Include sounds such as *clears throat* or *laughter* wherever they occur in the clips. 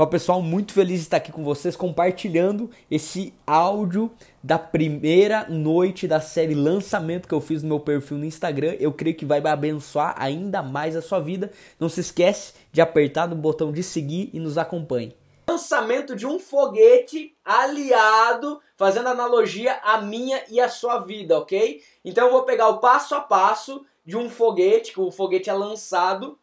Fala pessoal, muito feliz de estar aqui com vocês compartilhando esse áudio da primeira noite da série lançamento que eu fiz no meu perfil no Instagram. Eu creio que vai abençoar ainda mais a sua vida. Não se esquece de apertar no botão de seguir e nos acompanhe. Lançamento de um foguete aliado, fazendo analogia à minha e à sua vida, ok? Então eu vou pegar o passo a passo de um foguete, que o foguete é lançado,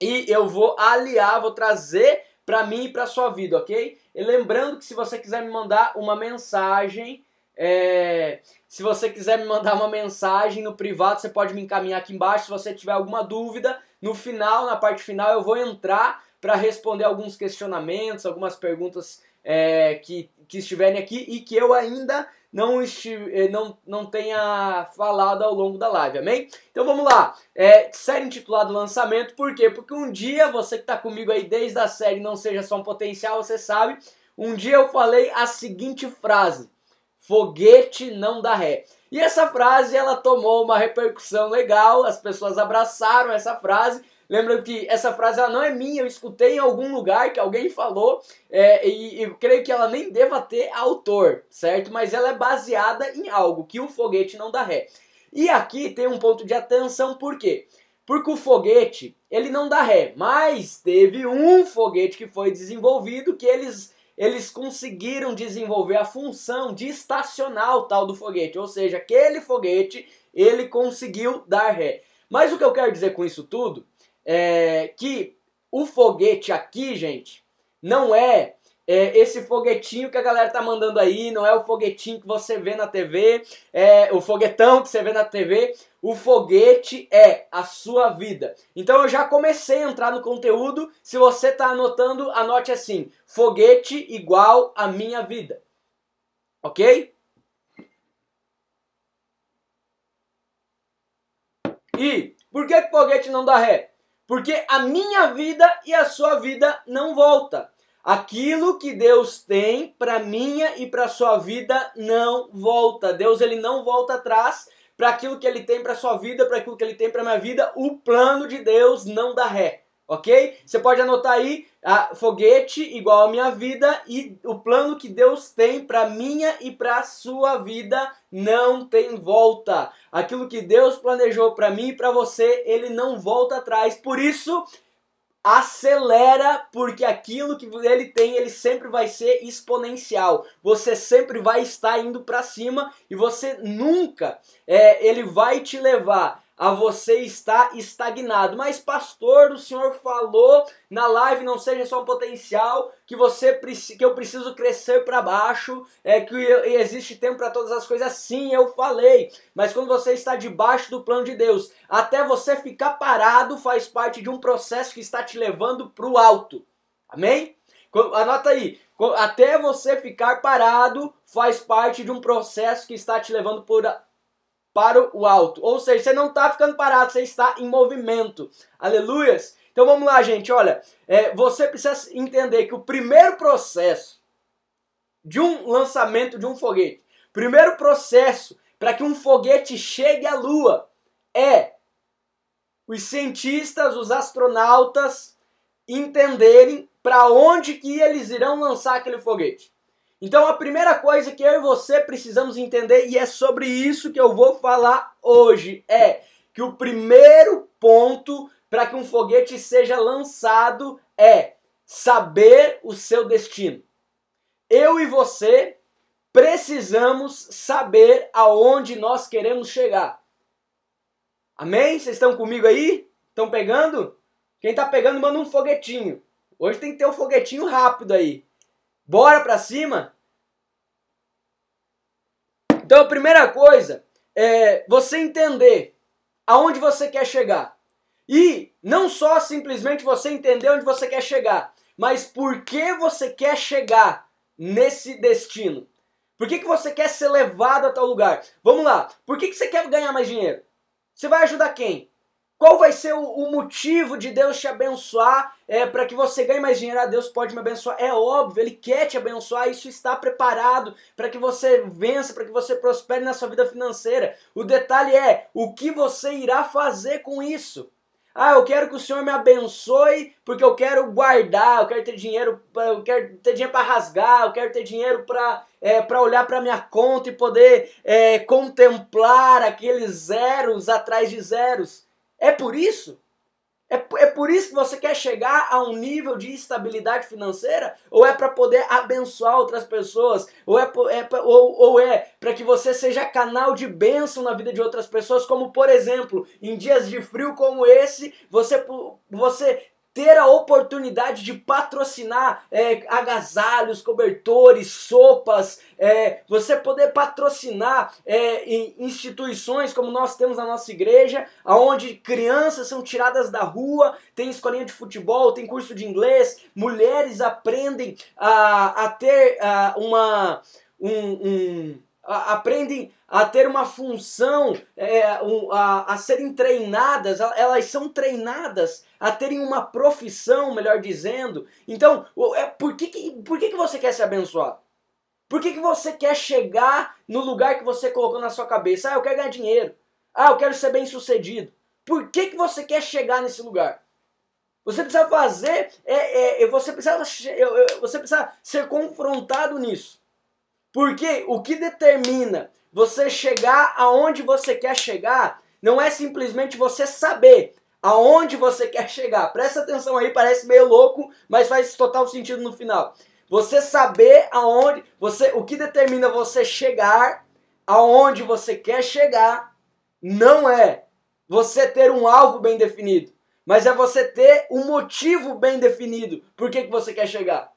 e eu vou aliar, vou trazer para mim e para sua vida, ok? E lembrando que se você quiser me mandar uma mensagem, é, se você quiser me mandar uma mensagem no privado, você pode me encaminhar aqui embaixo. Se você tiver alguma dúvida, no final, na parte final, eu vou entrar para responder alguns questionamentos, algumas perguntas é, que, que estiverem aqui e que eu ainda não, estive, eh, não, não tenha falado ao longo da live, amém? Então vamos lá, é, série intitulada Lançamento, por quê? Porque um dia, você que está comigo aí desde a série Não Seja Só um Potencial, você sabe, um dia eu falei a seguinte frase, foguete não dá ré. E essa frase, ela tomou uma repercussão legal, as pessoas abraçaram essa frase, Lembrando que essa frase ela não é minha, eu escutei em algum lugar que alguém falou é, e creio que ela nem deva ter autor, certo? Mas ela é baseada em algo, que o foguete não dá ré. E aqui tem um ponto de atenção, por quê? Porque o foguete, ele não dá ré, mas teve um foguete que foi desenvolvido que eles eles conseguiram desenvolver a função de estacionar o tal do foguete, ou seja, aquele foguete ele conseguiu dar ré. Mas o que eu quero dizer com isso tudo é, que o foguete aqui, gente, não é, é, esse foguetinho que a galera tá mandando aí, não é o foguetinho que você vê na TV, é o foguetão que você vê na TV. O foguete é a sua vida. Então eu já comecei a entrar no conteúdo. Se você tá anotando, anote assim: foguete igual a minha vida. Ok? E por que foguete não dá ré? Porque a minha vida e a sua vida não volta. Aquilo que Deus tem para minha e para sua vida não volta. Deus ele não volta atrás para aquilo que ele tem para sua vida, para aquilo que ele tem para minha vida. O plano de Deus não dá ré ok? Você pode anotar aí a foguete igual a minha vida e o plano que Deus tem para minha e para sua vida não tem volta. Aquilo que Deus planejou para mim e para você, ele não volta atrás. Por isso, acelera, porque aquilo que ele tem, ele sempre vai ser exponencial. Você sempre vai estar indo para cima e você nunca, é, ele vai te levar a você estar estagnado. Mas, pastor, o senhor falou na live, não seja só um potencial, que você que eu preciso crescer para baixo, é que existe tempo para todas as coisas. Sim, eu falei. Mas quando você está debaixo do plano de Deus, até você ficar parado faz parte de um processo que está te levando para o alto. Amém? Anota aí. Até você ficar parado faz parte de um processo que está te levando para o alto. Ou seja, você não está ficando parado, você está em movimento. Aleluias! Então vamos lá, gente. Olha, é, você precisa entender que o primeiro processo de um lançamento de um foguete, primeiro processo para que um foguete chegue à Lua é os cientistas, os astronautas entenderem para onde que eles irão lançar aquele foguete. Então a primeira coisa que eu e você precisamos entender, e é sobre isso que eu vou falar hoje, é que o primeiro ponto para que um foguete seja lançado é saber o seu destino. Eu e você precisamos saber aonde nós queremos chegar. Amém? Vocês estão comigo aí? Estão pegando? Quem está pegando, manda um foguetinho. Hoje tem que ter um foguetinho rápido aí. Bora pra cima? Então a primeira coisa é você entender aonde você quer chegar. E não só simplesmente você entender onde você quer chegar, mas por que você quer chegar nesse destino. Por que, que você quer ser levado a tal lugar? Vamos lá. Por que, que você quer ganhar mais dinheiro? Você vai ajudar quem? Qual vai ser o, o motivo de Deus te abençoar é, para que você ganhe mais dinheiro? Ah, Deus pode me abençoar. É óbvio, Ele quer te abençoar. Isso está preparado para que você vença, para que você prospere na sua vida financeira. O detalhe é o que você irá fazer com isso. Ah, eu quero que o Senhor me abençoe porque eu quero guardar, eu quero ter dinheiro, eu quero ter dinheiro para rasgar, eu quero ter dinheiro para é, para olhar para minha conta e poder é, contemplar aqueles zeros atrás de zeros. É por isso? É, é por isso que você quer chegar a um nível de estabilidade financeira? Ou é para poder abençoar outras pessoas? Ou é, é ou, ou é para que você seja canal de bênção na vida de outras pessoas? Como, por exemplo, em dias de frio como esse, você, você ter a oportunidade de patrocinar é, agasalhos, cobertores, sopas, é, você poder patrocinar é, instituições como nós temos na nossa igreja, onde crianças são tiradas da rua, tem escolinha de futebol, tem curso de inglês, mulheres aprendem a, a ter a, uma. um, um aprendem a ter uma função, é, um, a, a serem treinadas, elas são treinadas a terem uma profissão, melhor dizendo. Então, é, por, que, que, por que, que você quer ser abençoado? Por que, que você quer chegar no lugar que você colocou na sua cabeça? Ah, eu quero ganhar dinheiro. Ah, eu quero ser bem sucedido. Por que, que você quer chegar nesse lugar? Você precisa fazer, é, é, você, precisa, você precisa ser confrontado nisso. Porque o que determina você chegar aonde você quer chegar não é simplesmente você saber aonde você quer chegar. Presta atenção aí, parece meio louco, mas faz total sentido no final. Você saber aonde, você, o que determina você chegar aonde você quer chegar não é você ter um alvo bem definido, mas é você ter um motivo bem definido por que, que você quer chegar.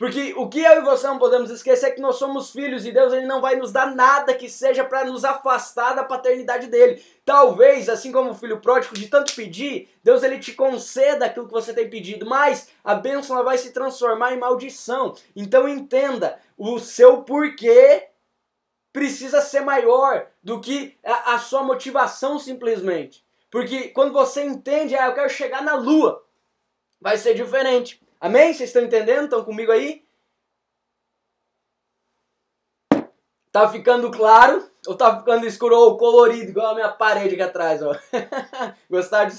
Porque o que eu e você não podemos esquecer é que nós somos filhos e Deus ele não vai nos dar nada que seja para nos afastar da paternidade dele. Talvez, assim como o filho pródigo, de tanto pedir, Deus ele te conceda aquilo que você tem pedido, mas a bênção ela vai se transformar em maldição. Então entenda, o seu porquê precisa ser maior do que a, a sua motivação simplesmente. Porque quando você entende, ah, eu quero chegar na lua, vai ser diferente. Amém? Vocês estão entendendo? Estão comigo aí? Tá ficando claro? Ou tá ficando escuro ou colorido, igual a minha parede aqui atrás, ó? *laughs* Gostaram de...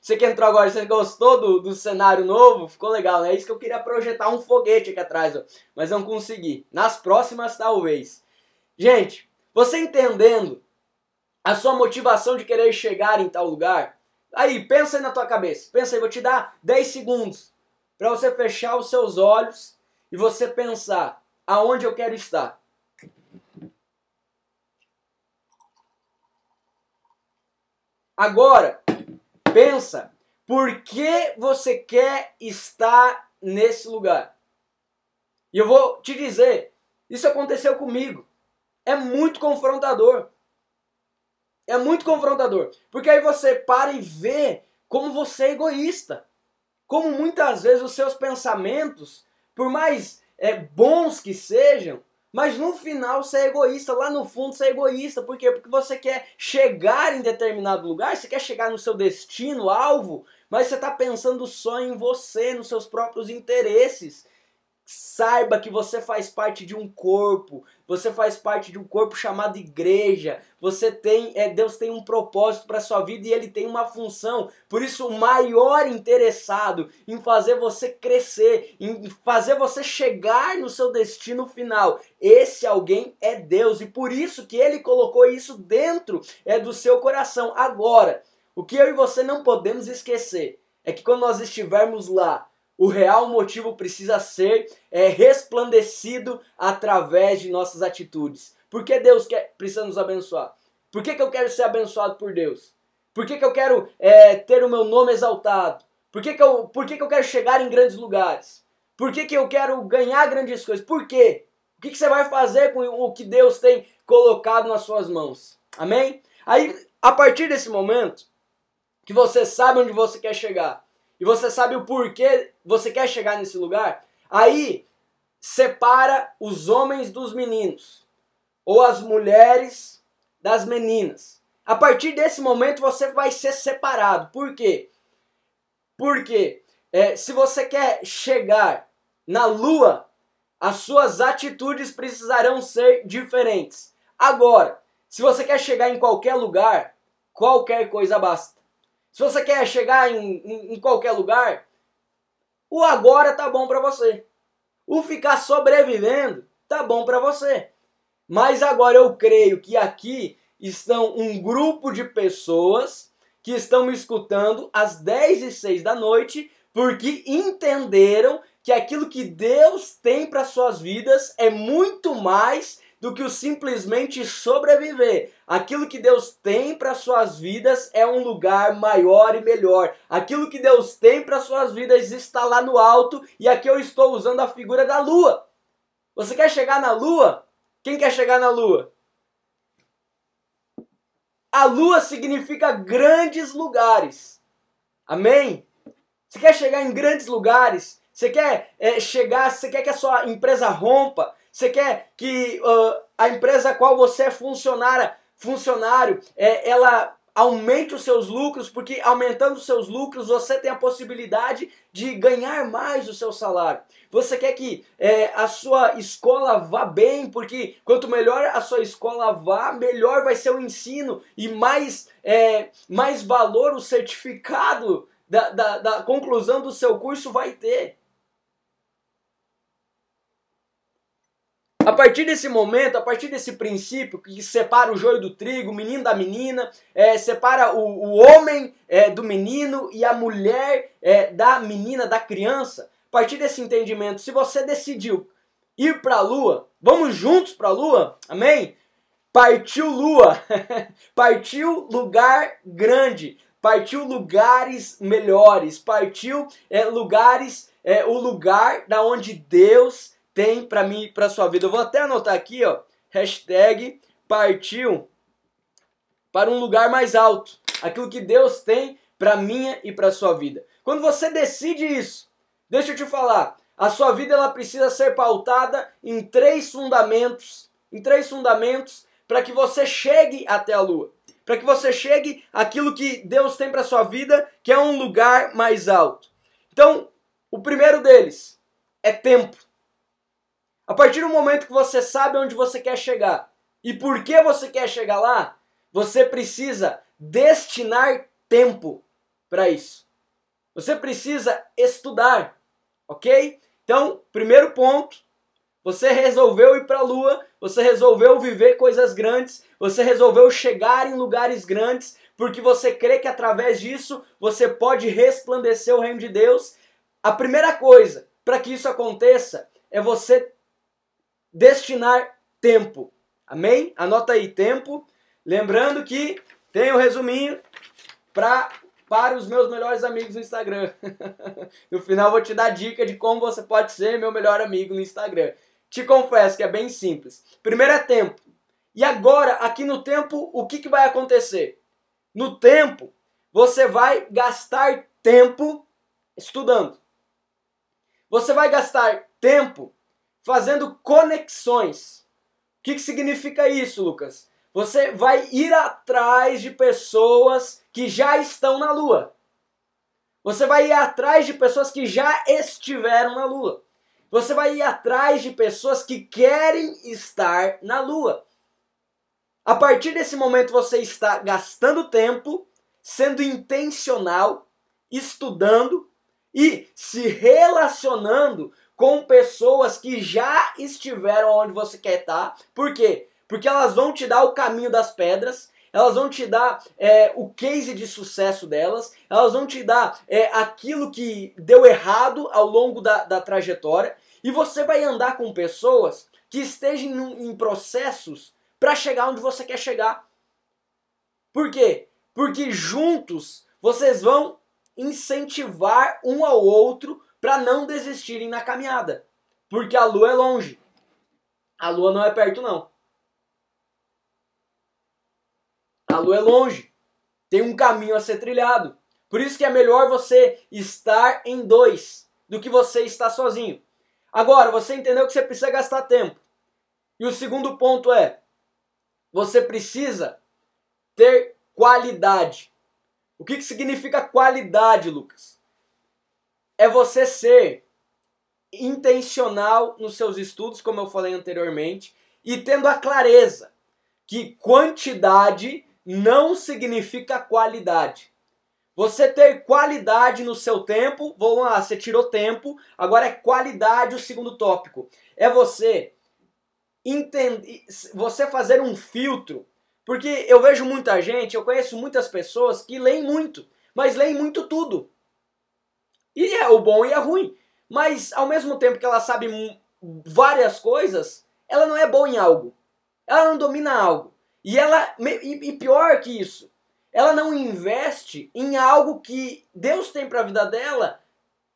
Você que entrou agora, você gostou do, do cenário novo? Ficou legal, né? É isso que eu queria projetar um foguete aqui atrás, ó. Mas não consegui. Nas próximas, talvez. Gente, você entendendo a sua motivação de querer chegar em tal lugar, aí, pensa aí na tua cabeça. Pensa aí, vou te dar 10 segundos para você fechar os seus olhos e você pensar aonde eu quero estar. Agora, pensa, por que você quer estar nesse lugar? E eu vou te dizer, isso aconteceu comigo. É muito confrontador. É muito confrontador. Porque aí você para e vê como você é egoísta como muitas vezes os seus pensamentos, por mais é, bons que sejam, mas no final você é egoísta, lá no fundo você é egoísta. Por quê? Porque você quer chegar em determinado lugar, você quer chegar no seu destino, alvo, mas você está pensando só em você, nos seus próprios interesses. Saiba que você faz parte de um corpo, você faz parte de um corpo chamado igreja. Você tem, é, Deus tem um propósito para sua vida e ele tem uma função. Por isso, o maior interessado em fazer você crescer, em fazer você chegar no seu destino final, esse alguém é Deus e por isso que ele colocou isso dentro é do seu coração. Agora, o que eu e você não podemos esquecer é que quando nós estivermos lá, o real motivo precisa ser é, resplandecido através de nossas atitudes. Por que Deus quer, precisa nos abençoar? Por que, que eu quero ser abençoado por Deus? Por que, que eu quero é, ter o meu nome exaltado? Por que, que, eu, por que, que eu quero chegar em grandes lugares? Por que, que eu quero ganhar grandes coisas? Por quê? O que, que você vai fazer com o que Deus tem colocado nas suas mãos? Amém? Aí, a partir desse momento, que você sabe onde você quer chegar, e você sabe o porquê você quer chegar nesse lugar, aí separa os homens dos meninos ou as mulheres das meninas. A partir desse momento você vai ser separado. Por quê? Porque é, se você quer chegar na lua, as suas atitudes precisarão ser diferentes. Agora, se você quer chegar em qualquer lugar, qualquer coisa basta. Se você quer chegar em, em, em qualquer lugar, o agora tá bom para você. O ficar sobrevivendo tá bom para você. Mas agora eu creio que aqui estão um grupo de pessoas que estão me escutando às 10 e 6 da noite porque entenderam que aquilo que Deus tem para suas vidas é muito mais do que o simplesmente sobreviver. Aquilo que Deus tem para suas vidas é um lugar maior e melhor. Aquilo que Deus tem para suas vidas está lá no alto e aqui eu estou usando a figura da lua. Você quer chegar na lua? Quem quer chegar na lua? A lua significa grandes lugares. Amém? Você quer chegar em grandes lugares? Você quer é, chegar, você quer que a sua empresa rompa? Você quer que uh, a empresa a qual você é funcionária, funcionário, é, ela aumente os seus lucros, porque aumentando os seus lucros você tem a possibilidade de ganhar mais o seu salário. Você quer que é, a sua escola vá bem, porque quanto melhor a sua escola vá, melhor vai ser o ensino e mais, é, mais valor o certificado da, da, da conclusão do seu curso vai ter. A partir desse momento, a partir desse princípio que separa o joio do trigo, o menino da menina, é, separa o, o homem é, do menino e a mulher é, da menina, da criança, a partir desse entendimento, se você decidiu ir para a lua, vamos juntos para a lua, amém? Partiu lua, *laughs* partiu lugar grande, partiu lugares melhores, partiu é, lugares, é, o lugar da onde Deus tem para mim, para sua vida. Eu vou até anotar aqui, ó, hashtag partiu para um lugar mais alto. Aquilo que Deus tem para minha e para sua vida. Quando você decide isso, deixa eu te falar, a sua vida ela precisa ser pautada em três fundamentos, em três fundamentos para que você chegue até a lua, para que você chegue aquilo que Deus tem para sua vida, que é um lugar mais alto. Então, o primeiro deles é tempo. A partir do momento que você sabe onde você quer chegar e por que você quer chegar lá, você precisa destinar tempo para isso. Você precisa estudar, ok? Então, primeiro ponto, você resolveu ir para a lua, você resolveu viver coisas grandes, você resolveu chegar em lugares grandes, porque você crê que através disso você pode resplandecer o reino de Deus. A primeira coisa para que isso aconteça é você destinar tempo. Amém? Anota aí tempo. Lembrando que tem o um resuminho pra, para os meus melhores amigos no Instagram. *laughs* no final vou te dar dica de como você pode ser meu melhor amigo no Instagram. Te confesso que é bem simples. Primeiro é tempo. E agora, aqui no tempo, o que, que vai acontecer? No tempo, você vai gastar tempo estudando. Você vai gastar tempo fazendo conexões. O que, que significa isso, Lucas? Você vai ir atrás de pessoas que já estão na Lua. Você vai ir atrás de pessoas que já estiveram na Lua. Você vai ir atrás de pessoas que querem estar na Lua. A partir desse momento você está gastando tempo, sendo intencional, estudando e se relacionando com pessoas que já estiveram onde você quer estar. Por quê? Porque elas vão te dar o caminho das pedras, elas vão te dar é, o case de sucesso delas, elas vão te dar é, aquilo que deu errado ao longo da, da trajetória, e você vai andar com pessoas que estejam em, em processos para chegar onde você quer chegar. Por quê? Porque juntos vocês vão incentivar um ao outro para não desistirem na caminhada. Porque a lua é longe. A lua não é perto, não. A lua é longe. Tem um caminho a ser trilhado. Por isso que é melhor você estar em dois do que você estar sozinho. Agora, você entendeu que você precisa gastar tempo. E o segundo ponto é: você precisa ter qualidade. O que, que significa qualidade, Lucas? É você ser intencional nos seus estudos, como eu falei anteriormente, e tendo a clareza que quantidade não significa qualidade. Você ter qualidade no seu tempo, vamos lá, você tirou tempo, agora é qualidade o segundo tópico. É você entender, você fazer um filtro. Porque eu vejo muita gente, eu conheço muitas pessoas que leem muito, mas leem muito tudo. E é o bom e é ruim. Mas ao mesmo tempo que ela sabe várias coisas, ela não é boa em algo. Ela não domina algo. E ela e pior que isso, ela não investe em algo que Deus tem para a vida dela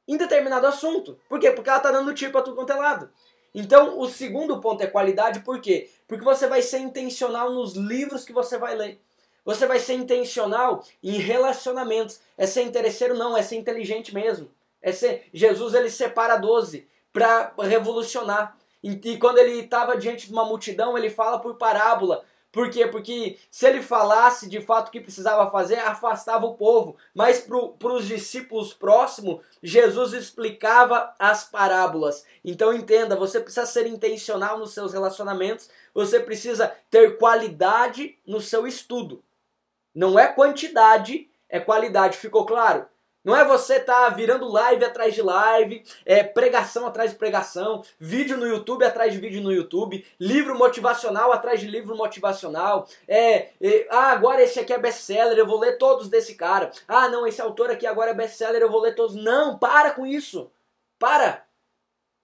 em determinado assunto. Por quê? Porque ela está dando tiro para tudo quanto é lado. Então, o segundo ponto é qualidade, por quê? Porque você vai ser intencional nos livros que você vai ler. Você vai ser intencional em relacionamentos. É ser interesseiro não, é ser inteligente mesmo. É ser Jesus ele separa 12 para revolucionar. E quando ele estava diante de uma multidão, ele fala por parábola por quê? Porque se ele falasse de fato o que precisava fazer, afastava o povo. Mas para os discípulos próximos, Jesus explicava as parábolas. Então entenda, você precisa ser intencional nos seus relacionamentos, você precisa ter qualidade no seu estudo. Não é quantidade, é qualidade. Ficou claro? Não é você tá virando live atrás de live, é, pregação atrás de pregação, vídeo no YouTube atrás de vídeo no YouTube, livro motivacional atrás de livro motivacional. É, é, ah, agora esse aqui é best-seller, eu vou ler todos desse cara. Ah, não, esse autor aqui agora é best-seller, eu vou ler todos. Não, para com isso. Para.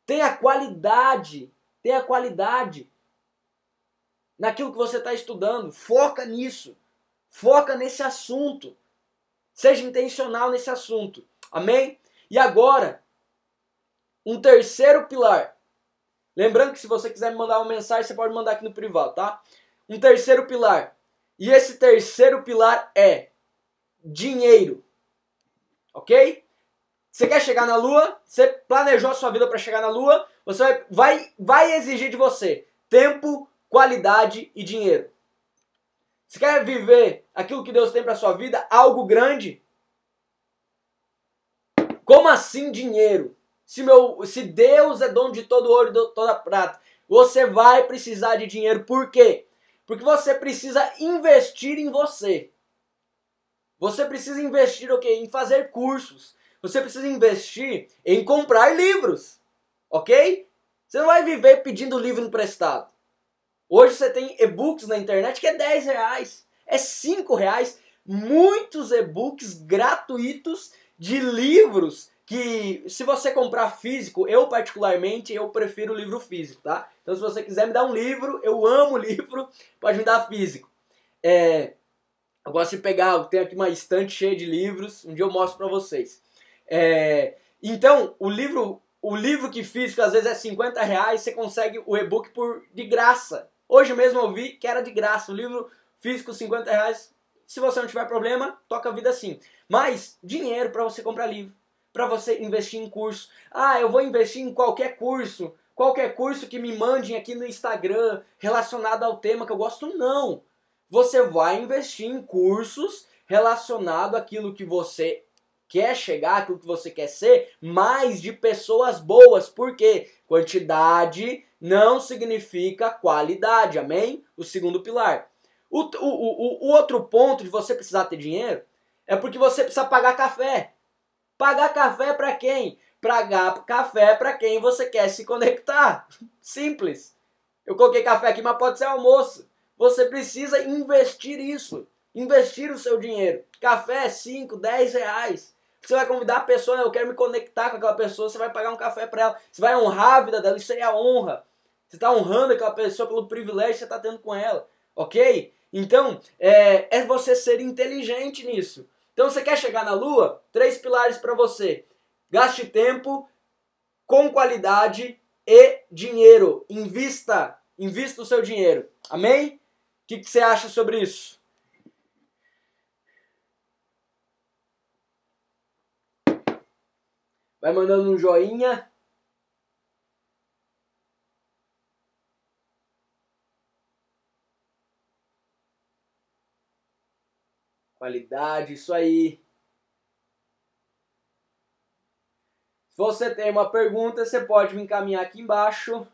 Tenha qualidade. Tenha qualidade naquilo que você está estudando. Foca nisso. Foca nesse assunto. Seja intencional nesse assunto. Amém? E agora, um terceiro pilar. Lembrando que se você quiser me mandar uma mensagem, você pode mandar aqui no privado, tá? Um terceiro pilar. E esse terceiro pilar é dinheiro. Ok? Você quer chegar na lua? Você planejou a sua vida para chegar na lua? Você vai, vai, vai exigir de você tempo, qualidade e dinheiro. Você quer viver aquilo que Deus tem para sua vida, algo grande? Como assim dinheiro? Se, meu, se Deus é dono de todo ouro e toda prata, você vai precisar de dinheiro. Por quê? Porque você precisa investir em você. Você precisa investir o quê? Em fazer cursos. Você precisa investir em comprar livros. Ok? Você não vai viver pedindo livro emprestado. Hoje você tem e-books na internet que é 10 reais, é 5 reais, muitos e-books gratuitos de livros que se você comprar físico, eu particularmente, eu prefiro o livro físico, tá? Então se você quiser me dar um livro, eu amo *laughs* livro, pode me dar físico. É, eu gosto de pegar, eu tenho aqui uma estante cheia de livros, um dia eu mostro para vocês. É, então, o livro, o livro que físico às vezes é 50 reais, você consegue o e-book por de graça. Hoje mesmo eu vi que era de graça, o livro físico 50 reais. Se você não tiver problema, toca a vida assim. Mas dinheiro para você comprar livro, para você investir em curso. Ah, eu vou investir em qualquer curso, qualquer curso que me mandem aqui no Instagram relacionado ao tema que eu gosto, não. Você vai investir em cursos relacionado àquilo que você quer chegar, aquilo que você quer ser, mais de pessoas boas. Por quê? Quantidade não significa qualidade, amém? O segundo pilar. O, o, o, o outro ponto de você precisar ter dinheiro é porque você precisa pagar café. Pagar café para quem? Pagar café para quem você quer se conectar. *laughs* Simples. Eu coloquei café aqui, mas pode ser almoço. Você precisa investir isso. Investir o seu dinheiro. Café é 5, 10 reais. Você vai convidar a pessoa, eu quero me conectar com aquela pessoa, você vai pagar um café para ela. Você vai honrar a vida dela, isso aí é honra. Você está honrando aquela pessoa pelo privilégio que você está tendo com ela, ok? Então, é, é você ser inteligente nisso. Então, você quer chegar na Lua? Três pilares para você: gaste tempo com qualidade e dinheiro. Invista, invista o seu dinheiro. Amém? O que, que você acha sobre isso? Vai mandando um joinha. Qualidade, isso aí. Se você tem uma pergunta, você pode me encaminhar aqui embaixo.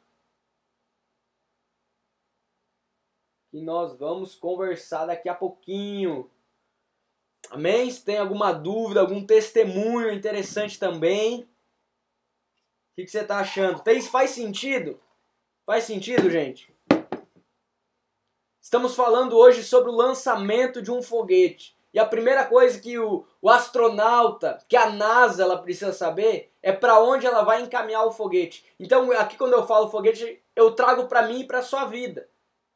E nós vamos conversar daqui a pouquinho. Amém? Se tem alguma dúvida, algum testemunho interessante também. O que, você está achando? Tem, faz sentido? Faz sentido, gente? Estamos falando hoje sobre o lançamento de um foguete. E a primeira coisa que o, o astronauta, que a NASA ela precisa saber, é para onde ela vai encaminhar o foguete. Então, aqui quando eu falo foguete, eu trago para mim e para sua vida,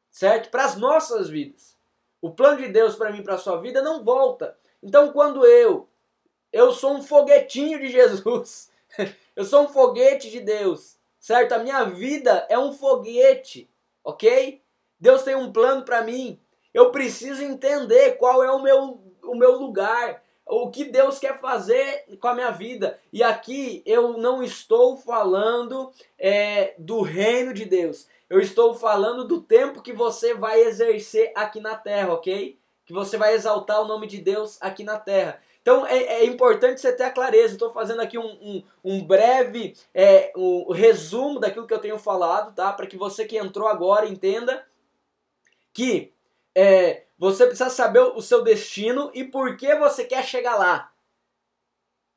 certo? Para as nossas vidas. O plano de Deus para mim e para sua vida não volta. Então, quando eu eu sou um foguetinho de *laughs* Jesus, eu sou um foguete de Deus, certo? A minha vida é um foguete, ok? Deus tem um plano para mim. Eu preciso entender qual é o meu o meu lugar, o que Deus quer fazer com a minha vida. E aqui eu não estou falando é, do reino de Deus. Eu estou falando do tempo que você vai exercer aqui na terra, ok? Que você vai exaltar o nome de Deus aqui na terra. Então é, é importante você ter a clareza. Estou fazendo aqui um, um, um breve é, um resumo daquilo que eu tenho falado, tá? Para que você que entrou agora entenda que é, você precisa saber o seu destino e por que você quer chegar lá.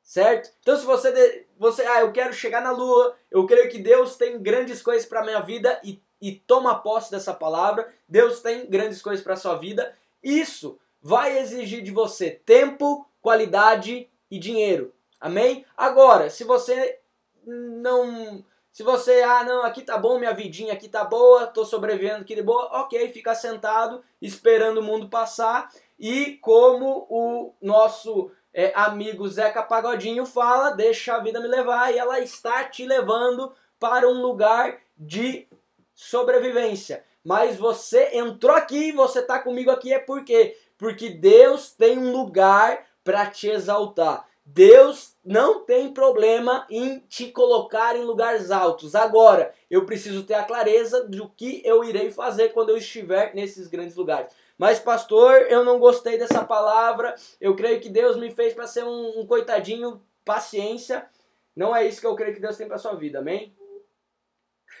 Certo? Então se você você ah, eu quero chegar na lua, eu creio que Deus tem grandes coisas para minha vida e, e toma posse dessa palavra. Deus tem grandes coisas para sua vida. Isso vai exigir de você tempo, qualidade e dinheiro. Amém? Agora, se você não se você, ah, não, aqui tá bom, minha vidinha aqui tá boa, tô sobrevivendo aqui de boa, ok, fica sentado, esperando o mundo passar. E como o nosso é, amigo Zeca Pagodinho fala, deixa a vida me levar, e ela está te levando para um lugar de sobrevivência. Mas você entrou aqui, você está comigo aqui, é por quê? Porque Deus tem um lugar para te exaltar. Deus não tem problema em te colocar em lugares altos. Agora, eu preciso ter a clareza do que eu irei fazer quando eu estiver nesses grandes lugares. Mas, pastor, eu não gostei dessa palavra. Eu creio que Deus me fez para ser um, um, coitadinho. Paciência. Não é isso que eu creio que Deus tem para sua vida, amém?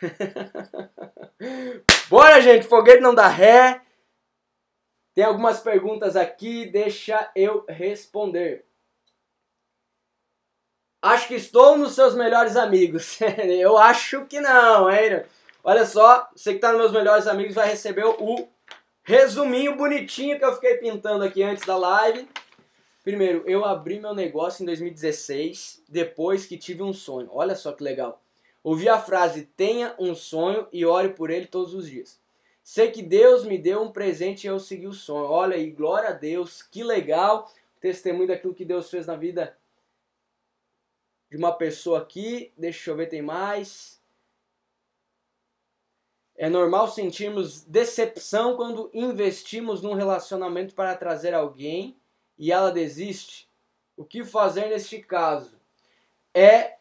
*laughs* Bora, gente. Foguete não dá ré. Tem algumas perguntas aqui, deixa eu responder. Acho que estou nos seus melhores amigos. *laughs* eu acho que não, hein? Olha só, você que está nos meus melhores amigos vai receber o resuminho bonitinho que eu fiquei pintando aqui antes da live. Primeiro, eu abri meu negócio em 2016, depois que tive um sonho. Olha só que legal. Ouvi a frase: tenha um sonho e ore por ele todos os dias. Sei que Deus me deu um presente e eu segui o sonho. Olha aí, glória a Deus, que legal. Testemunho daquilo que Deus fez na vida de uma pessoa aqui. Deixa eu ver, tem mais. É normal sentirmos decepção quando investimos num relacionamento para trazer alguém e ela desiste. O que fazer neste caso? É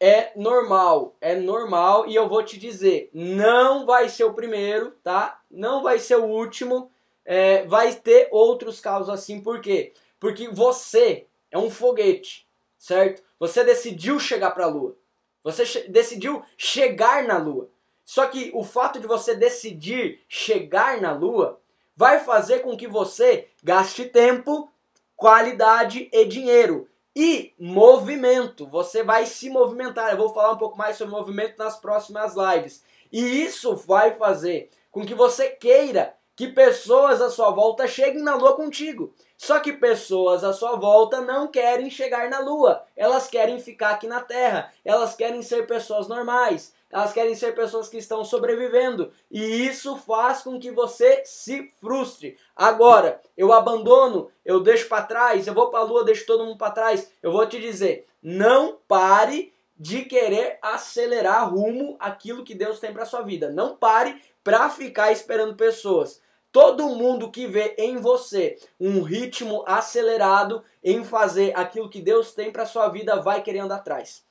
é normal, é normal e eu vou te dizer, não vai ser o primeiro, tá? Não vai ser o último, é, vai ter outros casos assim, por quê? Porque você é um foguete, certo? Você decidiu chegar para a Lua. Você che decidiu chegar na Lua. Só que o fato de você decidir chegar na Lua vai fazer com que você gaste tempo, qualidade e dinheiro. E movimento. Você vai se movimentar. Eu vou falar um pouco mais sobre movimento nas próximas lives. E isso vai fazer com que você queira que pessoas à sua volta cheguem na lua contigo. Só que pessoas à sua volta não querem chegar na lua. Elas querem ficar aqui na terra. Elas querem ser pessoas normais. Elas querem ser pessoas que estão sobrevivendo. E isso faz com que você se frustre. Agora, eu abandono, eu deixo para trás, eu vou para a lua, deixo todo mundo para trás. Eu vou te dizer, não pare de querer acelerar rumo aquilo que Deus tem para sua vida. Não pare para ficar esperando pessoas. Todo mundo que vê em você um ritmo acelerado em fazer aquilo que Deus tem para sua vida vai querer andar atrás.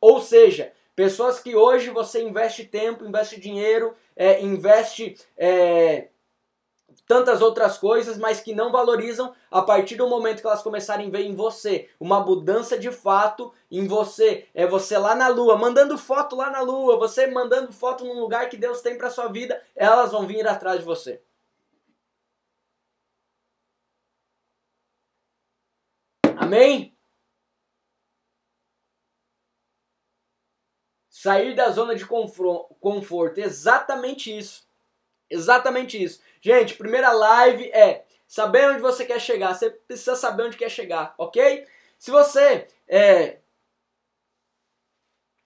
Ou seja, pessoas que hoje você investe tempo, investe dinheiro, é, investe é, tantas outras coisas, mas que não valorizam a partir do momento que elas começarem a ver em você uma mudança de fato em você. É você lá na lua, mandando foto lá na lua, você mandando foto num lugar que Deus tem para sua vida, elas vão vir atrás de você. Amém? Sair da zona de conforto, exatamente isso. Exatamente isso. Gente, primeira live é saber onde você quer chegar. Você precisa saber onde quer chegar, ok? Se você é.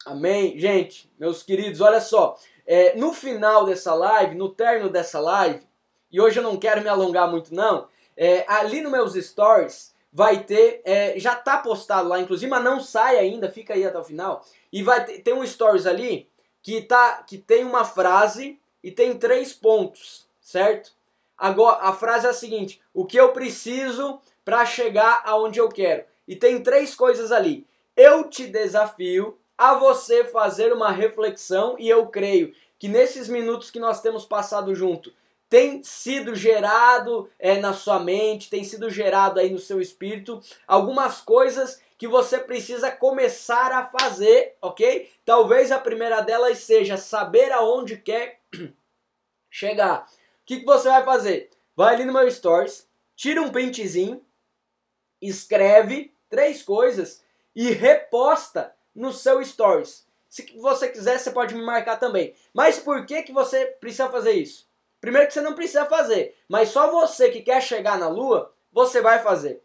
Amém? Gente, meus queridos, olha só. É, no final dessa live, no término dessa live, e hoje eu não quero me alongar muito não, é, ali nos meus stories vai ter, é, já tá postado lá inclusive, mas não sai ainda, fica aí até o final, e vai ter, tem um stories ali que, tá, que tem uma frase e tem três pontos, certo? Agora, a frase é a seguinte, o que eu preciso para chegar aonde eu quero. E tem três coisas ali. Eu te desafio a você fazer uma reflexão e eu creio que nesses minutos que nós temos passado junto, tem sido gerado é, na sua mente, tem sido gerado aí no seu espírito algumas coisas que você precisa começar a fazer, ok? Talvez a primeira delas seja saber aonde quer *clears throat* chegar. O que, que você vai fazer? Vai ali no meu stories, tira um printzinho, escreve três coisas e reposta no seu stories. Se você quiser, você pode me marcar também. Mas por que, que você precisa fazer isso? Primeiro que você não precisa fazer, mas só você que quer chegar na lua, você vai fazer.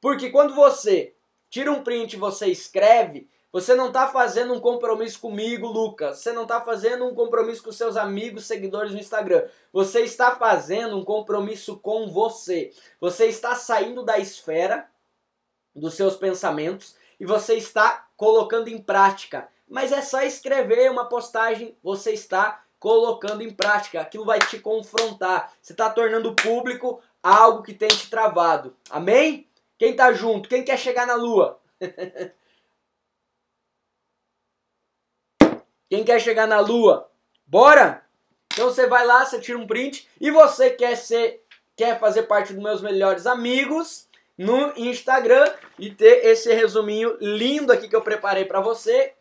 Porque quando você tira um print, você escreve, você não está fazendo um compromisso comigo, Lucas. Você não está fazendo um compromisso com seus amigos, seguidores no Instagram. Você está fazendo um compromisso com você. Você está saindo da esfera dos seus pensamentos e você está colocando em prática. Mas é só escrever uma postagem, você está colocando em prática. Aquilo vai te confrontar. Você está tornando público algo que tem te travado. Amém? Quem está junto? Quem quer chegar na lua? *laughs* Quem quer chegar na lua? Bora? Então você vai lá, você tira um print e você quer ser quer fazer parte dos meus melhores amigos no Instagram e ter esse resuminho lindo aqui que eu preparei para você.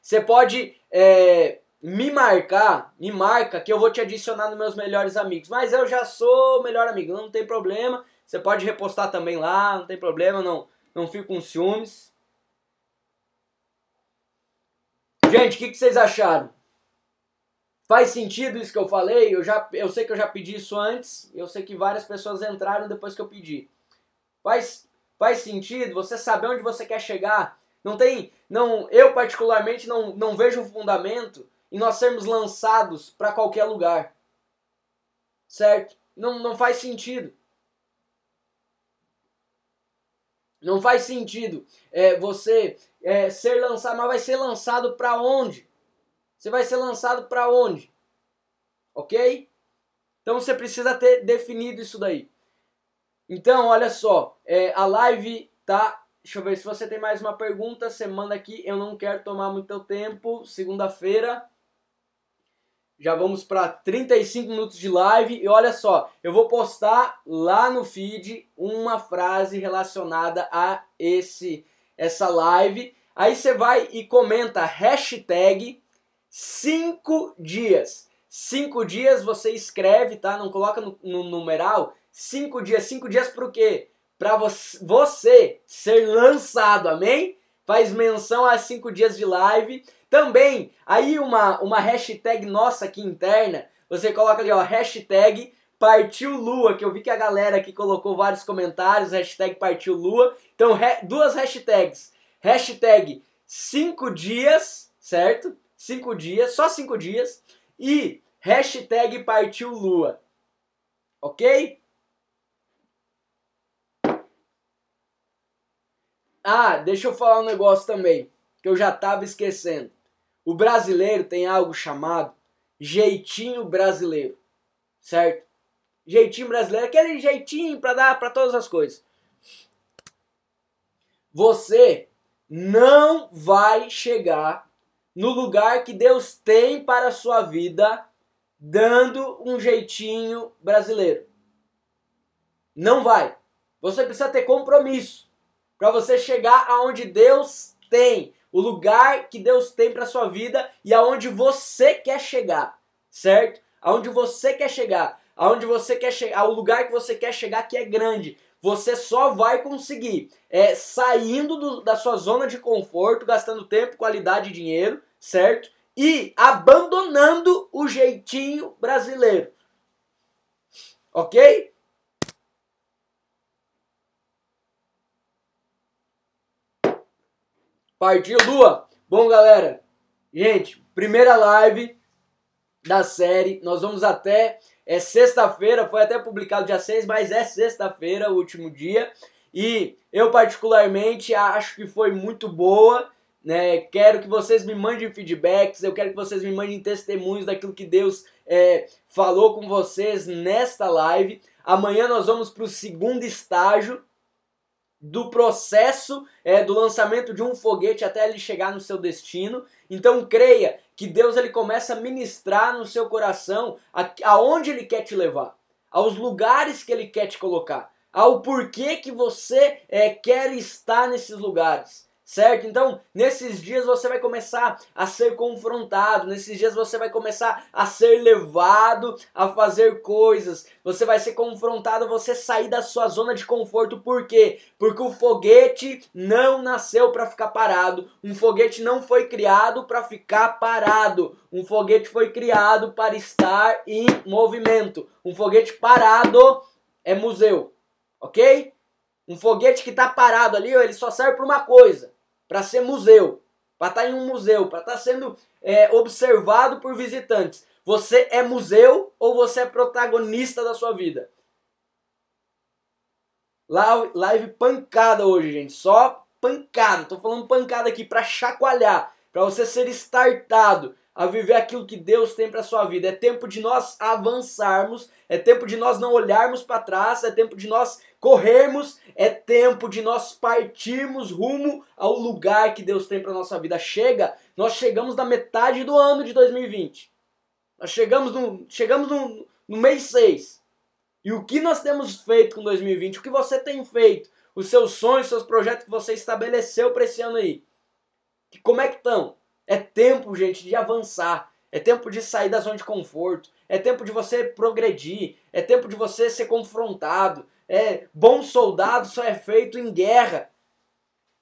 Você pode é, me marcar, me marca que eu vou te adicionar nos meus melhores amigos. Mas eu já sou melhor amigo, não tem problema. Você pode repostar também lá, não tem problema, não, não fico com ciúmes. Gente, o que, que, vocês acharam? Faz sentido isso que eu falei? Eu, já, eu sei que eu já pedi isso antes, eu sei que várias pessoas entraram depois que eu pedi. Faz, faz sentido você saber onde você quer chegar? Não tem, não, eu particularmente não, não vejo um fundamento e nós sermos lançados para qualquer lugar. Certo? Não, não faz sentido. Não faz sentido é, você é, ser lançado, mas vai ser lançado para onde? Você vai ser lançado para onde? Ok? Então você precisa ter definido isso daí. Então, olha só, é, a live tá. Deixa eu ver se você tem mais uma pergunta. Você manda aqui. Eu não quero tomar muito tempo. Segunda-feira. Já vamos para 35 minutos de live e olha só, eu vou postar lá no feed uma frase relacionada a esse essa live. Aí você vai e comenta hashtag 5 dias. 5 dias você escreve, tá? Não coloca no, no numeral. 5 dias. 5 dias para o quê? Para você ser lançado, amém? Faz menção a 5 dias de live também, aí uma, uma hashtag nossa aqui interna, você coloca ali, ó, hashtag Partiu Lua, que eu vi que a galera aqui colocou vários comentários, hashtag Partiu Lua. Então, duas hashtags. Hashtag 5 dias, certo? 5 dias, só 5 dias. E hashtag Partiu Lua. Ok? Ah, deixa eu falar um negócio também, que eu já tava esquecendo. O brasileiro tem algo chamado jeitinho brasileiro, certo? Jeitinho brasileiro, aquele jeitinho para dar para todas as coisas. Você não vai chegar no lugar que Deus tem para a sua vida dando um jeitinho brasileiro. Não vai. Você precisa ter compromisso para você chegar aonde Deus tem o lugar que Deus tem para sua vida e aonde você quer chegar, certo? Aonde você quer chegar, aonde você quer chegar, o lugar que você quer chegar que é grande. você só vai conseguir é, saindo do, da sua zona de conforto, gastando tempo, qualidade e dinheiro, certo? E abandonando o jeitinho brasileiro. Ok? Partiu, Lua! Bom, galera, gente, primeira live da série. Nós vamos até é sexta-feira, foi até publicado dia 6, mas é sexta-feira, o último dia. E eu particularmente acho que foi muito boa, né? Quero que vocês me mandem feedbacks, eu quero que vocês me mandem testemunhos daquilo que Deus é, falou com vocês nesta live. Amanhã nós vamos para o segundo estágio do processo é, do lançamento de um foguete até ele chegar no seu destino. Então creia que Deus ele começa a ministrar no seu coração aonde ele quer te levar, aos lugares que ele quer te colocar, ao porquê que você é, quer estar nesses lugares certo? Então, nesses dias você vai começar a ser confrontado, nesses dias você vai começar a ser levado a fazer coisas, você vai ser confrontado a você sair da sua zona de conforto, por quê? Porque o foguete não nasceu para ficar parado, um foguete não foi criado para ficar parado, um foguete foi criado para estar em movimento, um foguete parado é museu, ok? Um foguete que está parado ali, ele só serve para uma coisa, para ser museu, para estar tá em um museu, para estar tá sendo é, observado por visitantes. Você é museu ou você é protagonista da sua vida? Live pancada hoje, gente. Só pancada. Tô falando pancada aqui para chacoalhar, para você ser startado a viver aquilo que Deus tem para sua vida. É tempo de nós avançarmos, é tempo de nós não olharmos para trás, é tempo de nós corrermos, é tempo de nós partirmos rumo ao lugar que Deus tem para nossa vida. Chega, nós chegamos na metade do ano de 2020. Nós chegamos no, chegamos no, no mês 6. E o que nós temos feito com 2020? O que você tem feito? Os seus sonhos, os seus projetos que você estabeleceu para esse ano aí. Como é que estão? É tempo, gente, de avançar. É tempo de sair da zona de conforto. É tempo de você progredir. É tempo de você ser confrontado. É bom soldado só é feito em guerra.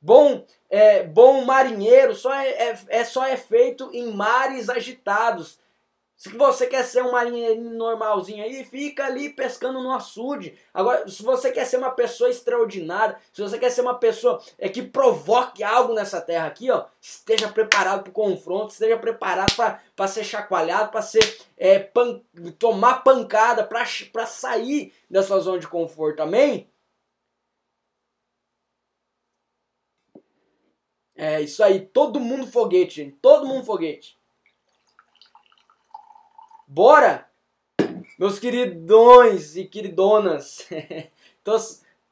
Bom, é, bom marinheiro só é, é, é só é feito em mares agitados. Se você quer ser um marinheirinho normalzinho aí, fica ali pescando no açude. Agora, se você quer ser uma pessoa extraordinária, se você quer ser uma pessoa é, que provoque algo nessa terra aqui, ó, esteja preparado para o confronto, esteja preparado para ser chacoalhado, para ser é, pan, tomar pancada, para sair da sua zona de conforto. Amém? É isso aí, todo mundo foguete, gente. Todo mundo foguete. Bora! Meus queridões e queridonas, *laughs* tô,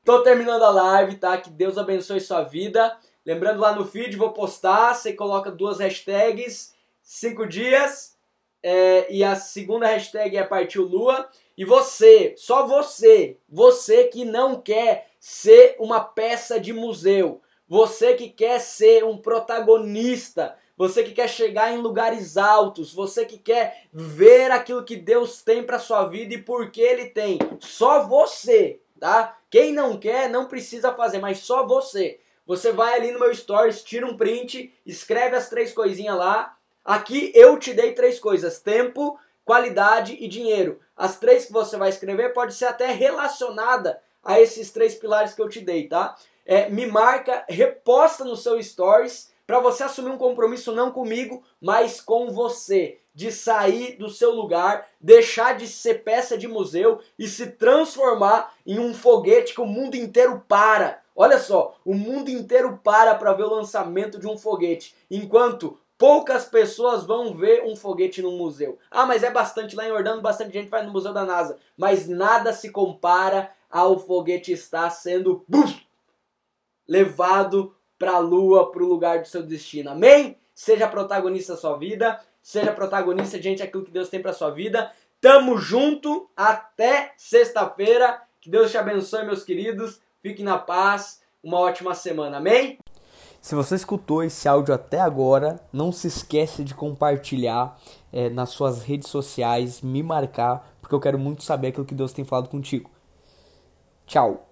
tô terminando a live, tá? Que Deus abençoe sua vida. Lembrando lá no feed, vou postar, você coloca duas hashtags, cinco dias, é, e a segunda hashtag é partiu lua. E você, só você, você que não quer ser uma peça de museu, você que quer ser um protagonista, você que quer chegar em lugares altos, você que quer ver aquilo que Deus tem para sua vida e por que ele tem. Só você, tá? Quem não quer não precisa fazer, mas só você. Você vai ali no meu stories, tira um print, escreve as três coisinhas lá. Aqui eu te dei três coisas: tempo, qualidade e dinheiro. As três que você vai escrever pode ser até relacionada a esses três pilares que eu te dei, tá? É, me marca, reposta no seu stories para você assumir um compromisso não comigo, mas com você, de sair do seu lugar, deixar de ser peça de museu e se transformar em um foguete que o mundo inteiro para. Olha só, o mundo inteiro para para ver o lançamento de um foguete, enquanto poucas pessoas vão ver um foguete no museu. Ah, mas é bastante lá em Orlando, bastante gente vai no museu da NASA, mas nada se compara ao foguete estar sendo levado para a lua, para o lugar do seu destino. Amém? Seja protagonista da sua vida, seja protagonista diante daquilo que Deus tem para sua vida. Tamo junto até sexta-feira. Que Deus te abençoe, meus queridos. Fiquem na paz. Uma ótima semana. Amém? Se você escutou esse áudio até agora, não se esquece de compartilhar é, nas suas redes sociais, me marcar, porque eu quero muito saber aquilo que Deus tem falado contigo. Tchau!